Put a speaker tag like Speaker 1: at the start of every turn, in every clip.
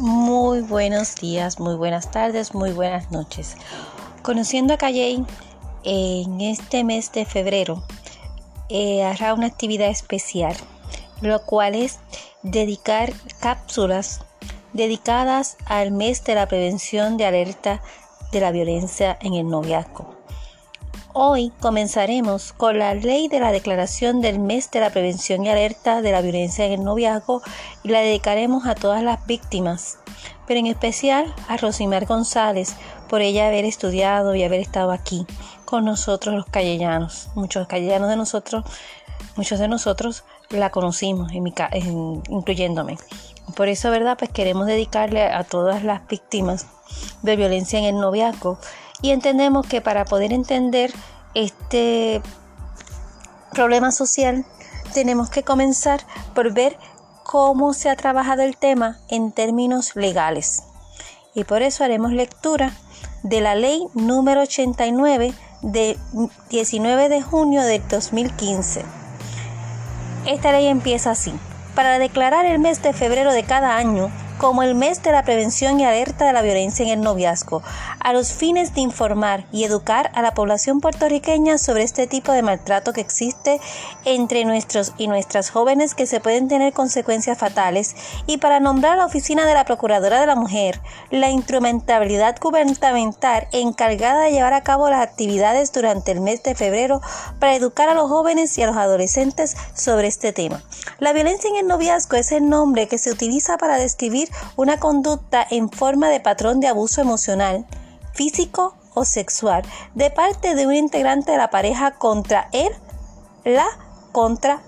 Speaker 1: Muy buenos días, muy buenas tardes, muy buenas noches. Conociendo a Calle en este mes de febrero eh, hará una actividad especial, lo cual es dedicar cápsulas dedicadas al mes de la prevención de alerta de la violencia en el noviazgo. Hoy comenzaremos con la ley de la declaración del mes de la prevención y alerta de la violencia en el noviazgo y la dedicaremos a todas las víctimas, pero en especial a Rosimar González por ella haber estudiado y haber estado aquí con nosotros los callellanos. Muchos callellanos de nosotros, muchos de nosotros la conocimos, incluyéndome. Por eso, ¿verdad? Pues queremos dedicarle a todas las víctimas de violencia en el noviazgo y entendemos que para poder entender este problema social tenemos que comenzar por ver cómo se ha trabajado el tema en términos legales. Y por eso haremos lectura de la ley número 89 de 19 de junio del 2015. Esta ley empieza así. Para declarar el mes de febrero de cada año como el mes de la prevención y alerta de la violencia en el noviazgo, a los fines de informar y educar a la población puertorriqueña sobre este tipo de maltrato que existe entre nuestros y nuestras jóvenes que se pueden tener consecuencias fatales y para nombrar a la oficina de la Procuradora de la Mujer la instrumentabilidad gubernamental encargada de llevar a cabo las actividades durante el mes de febrero para educar a los jóvenes y a los adolescentes sobre este tema. La violencia en el noviazgo es el nombre que se utiliza para describir una conducta en forma de patrón de abuso emocional, físico o sexual de parte de un integrante de la pareja contra él, la contra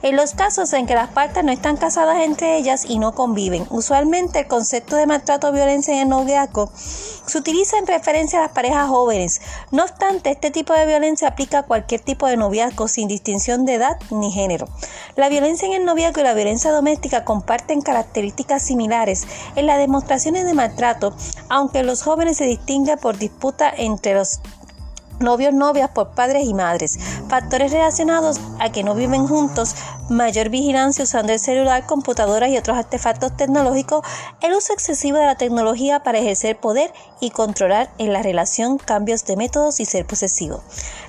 Speaker 1: en los casos en que las partes no están casadas entre ellas y no conviven, usualmente el concepto de maltrato o violencia en el noviazgo se utiliza en referencia a las parejas jóvenes. No obstante, este tipo de violencia aplica a cualquier tipo de noviazgo sin distinción de edad ni género. La violencia en el noviazgo y la violencia doméstica comparten características similares en las demostraciones de maltrato, aunque los jóvenes se distinguen por disputa entre los novios, novias por padres y madres. Factores relacionados a que no viven juntos, mayor vigilancia usando el celular, computadoras y otros artefactos tecnológicos, el uso excesivo de la tecnología para ejercer poder y controlar en la relación, cambios de métodos y ser posesivo.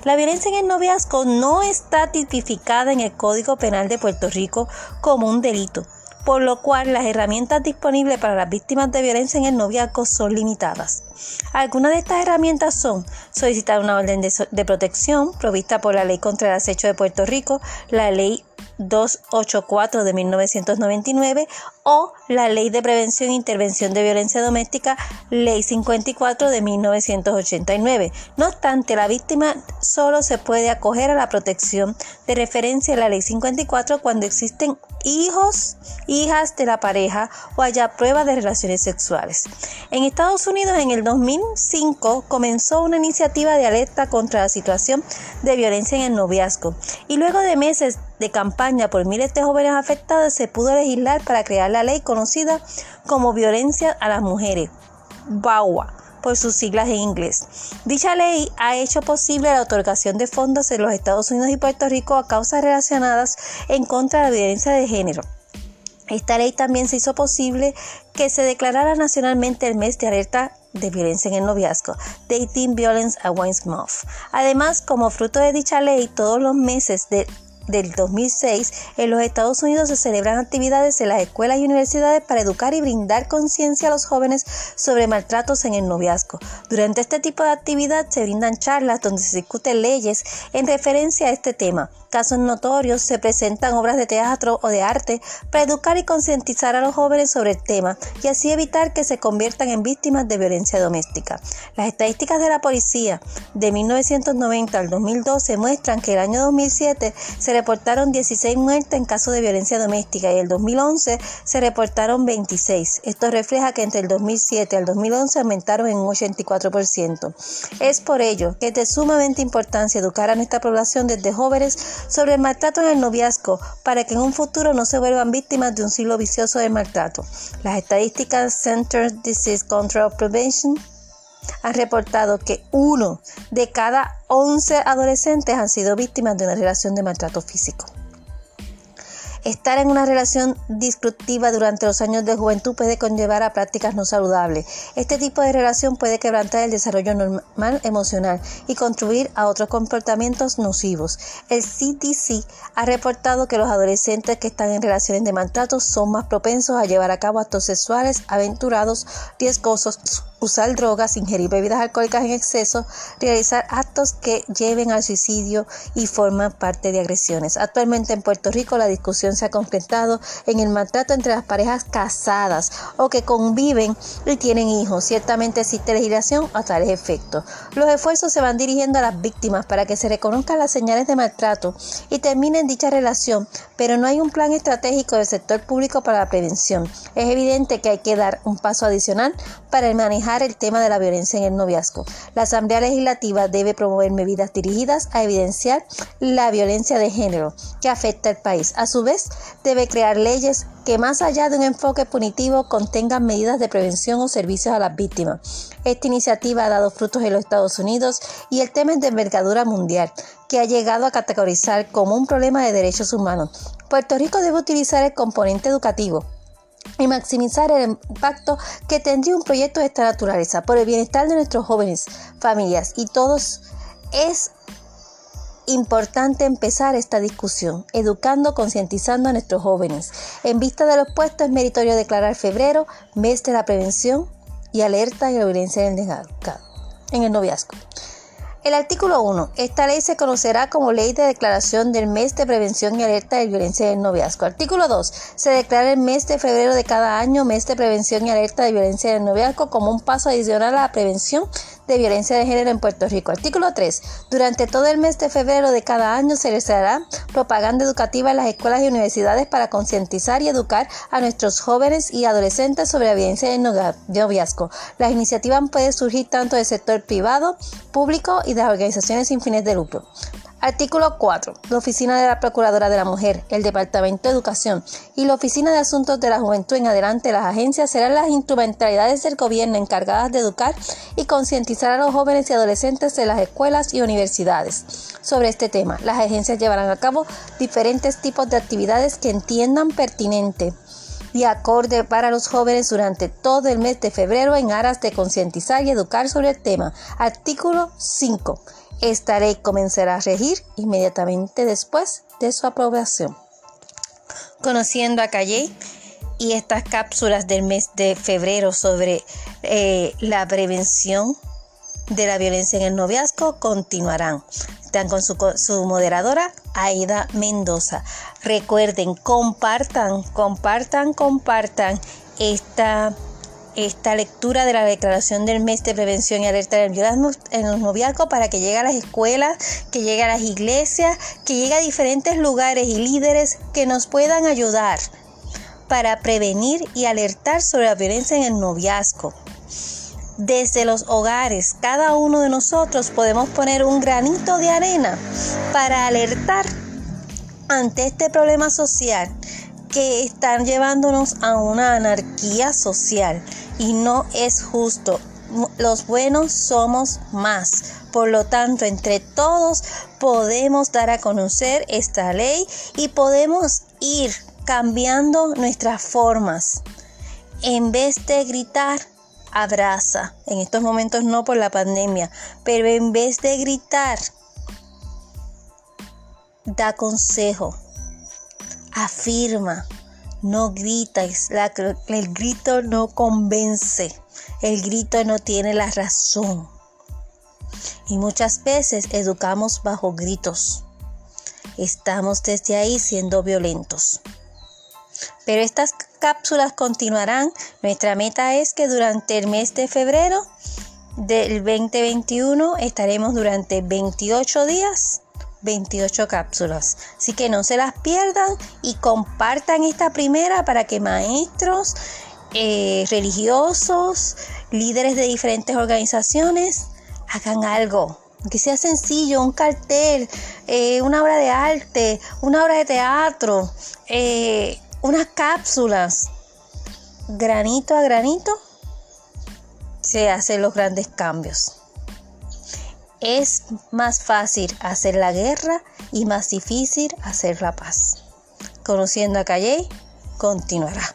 Speaker 1: La violencia en el noviazgo no está tipificada en el Código Penal de Puerto Rico como un delito por lo cual las herramientas disponibles para las víctimas de violencia en el noviazgo son limitadas. Algunas de estas herramientas son solicitar una orden de, de protección provista por la Ley contra el Acecho de Puerto Rico, la Ley 284 de 1999 o la Ley de Prevención e Intervención de Violencia Doméstica, Ley 54 de 1989. No obstante, la víctima solo se puede acoger a la protección de referencia en la Ley 54 cuando existen hijos, hijas de la pareja o haya pruebas de relaciones sexuales. En Estados Unidos en el 2005 comenzó una iniciativa de alerta contra la situación de violencia en el noviazgo y luego de meses de campaña por miles de jóvenes afectados se pudo legislar para crear la ley conocida como violencia a las mujeres, BAWA por sus siglas en inglés. Dicha ley ha hecho posible la otorgación de fondos en los Estados Unidos y Puerto Rico a causas relacionadas en contra de la violencia de género. Esta ley también se hizo posible que se declarara nacionalmente el mes de alerta de violencia en el noviazgo, Dating Violence Awareness Month. Además, como fruto de dicha ley, todos los meses de del 2006, en los Estados Unidos se celebran actividades en las escuelas y universidades para educar y brindar conciencia a los jóvenes sobre maltratos en el noviazgo. Durante este tipo de actividad se brindan charlas donde se discuten leyes en referencia a este tema casos notorios, se presentan obras de teatro o de arte para educar y concientizar a los jóvenes sobre el tema y así evitar que se conviertan en víctimas de violencia doméstica. Las estadísticas de la policía de 1990 al 2012 muestran que el año 2007 se reportaron 16 muertes en casos de violencia doméstica y el 2011 se reportaron 26. Esto refleja que entre el 2007 al 2011 aumentaron en un 84%. Es por ello que es de sumamente importancia educar a nuestra población desde jóvenes sobre el maltrato en el noviazgo para que en un futuro no se vuelvan víctimas de un siglo vicioso de maltrato. Las estadísticas Center Disease Control Prevention han reportado que uno de cada 11 adolescentes han sido víctimas de una relación de maltrato físico. Estar en una relación destructiva durante los años de juventud puede conllevar a prácticas no saludables. Este tipo de relación puede quebrantar el desarrollo normal emocional y contribuir a otros comportamientos nocivos. El CDC ha reportado que los adolescentes que están en relaciones de maltrato son más propensos a llevar a cabo actos sexuales aventurados, riesgosos, usar drogas, ingerir bebidas alcohólicas en exceso, realizar actos que lleven al suicidio y forman parte de agresiones. Actualmente en Puerto Rico la discusión se ha concretado en el maltrato entre las parejas casadas o que conviven y tienen hijos. Ciertamente existe legislación a tales efectos. Los esfuerzos se van dirigiendo a las víctimas para que se reconozcan las señales de maltrato y terminen dicha relación, pero no hay un plan estratégico del sector público para la prevención. Es evidente que hay que dar un paso adicional para manejar el tema de la violencia en el noviazgo. La Asamblea Legislativa debe promover medidas dirigidas a evidenciar la violencia de género que afecta al país. A su vez, debe crear leyes que más allá de un enfoque punitivo contengan medidas de prevención o servicios a las víctimas. Esta iniciativa ha dado frutos en los Estados Unidos y el tema es de envergadura mundial, que ha llegado a categorizar como un problema de derechos humanos. Puerto Rico debe utilizar el componente educativo y maximizar el impacto que tendría un proyecto de esta naturaleza por el bienestar de nuestros jóvenes, familias y todos. Es importante empezar esta discusión, educando, concientizando a nuestros jóvenes. En vista de los puestos, es meritorio declarar febrero mes de la prevención y alerta la violencia en el noviazgo. El artículo 1. Esta ley se conocerá como Ley de Declaración del Mes de Prevención y Alerta de Violencia en el Noviazgo. Artículo 2. Se declara el mes de febrero de cada año Mes de Prevención y Alerta de Violencia en el Noviazgo como un paso adicional a la prevención de violencia de género en Puerto Rico. Artículo 3. Durante todo el mes de febrero de cada año se realizará propaganda educativa en las escuelas y universidades para concientizar y educar a nuestros jóvenes y adolescentes sobre la violencia de noviazgo. Las iniciativas pueden surgir tanto del sector privado, público y de las organizaciones sin fines de lucro. Artículo 4. La Oficina de la Procuradora de la Mujer, el Departamento de Educación y la Oficina de Asuntos de la Juventud en adelante las agencias serán las instrumentalidades del gobierno encargadas de educar y concientizar a los jóvenes y adolescentes de las escuelas y universidades sobre este tema. Las agencias llevarán a cabo diferentes tipos de actividades que entiendan pertinente y acorde para los jóvenes durante todo el mes de febrero en aras de concientizar y educar sobre el tema. Artículo 5. Esta ley comenzará a regir inmediatamente después de su aprobación. Conociendo a Calle y estas cápsulas del mes de febrero sobre eh, la prevención de la violencia en el noviazgo continuarán. Están con su, su, moderadora Aida Mendoza. Recuerden, compartan, compartan, compartan esta esta lectura de la declaración del mes de prevención y alerta del en los noviazgos para que llegue a las escuelas, que llegue a las iglesias, que llegue a diferentes lugares y líderes que nos puedan ayudar para prevenir y alertar sobre la violencia en el noviazgo. Desde los hogares, cada uno de nosotros podemos poner un granito de arena para alertar ante este problema social que están llevándonos a una anarquía social y no es justo. Los buenos somos más. Por lo tanto, entre todos podemos dar a conocer esta ley y podemos ir cambiando nuestras formas. En vez de gritar, abraza. En estos momentos no por la pandemia, pero en vez de gritar, da consejo afirma, no grites, el grito no convence, el grito no tiene la razón. Y muchas veces educamos bajo gritos. Estamos desde ahí siendo violentos. Pero estas cápsulas continuarán. Nuestra meta es que durante el mes de febrero del 2021 estaremos durante 28 días 28 cápsulas. Así que no se las pierdan y compartan esta primera para que maestros, eh, religiosos, líderes de diferentes organizaciones hagan algo. Que sea sencillo, un cartel, eh, una obra de arte, una obra de teatro, eh, unas cápsulas. Granito a granito se hacen los grandes cambios. Es más fácil hacer la guerra y más difícil hacer la paz. Conociendo a Calle continuará.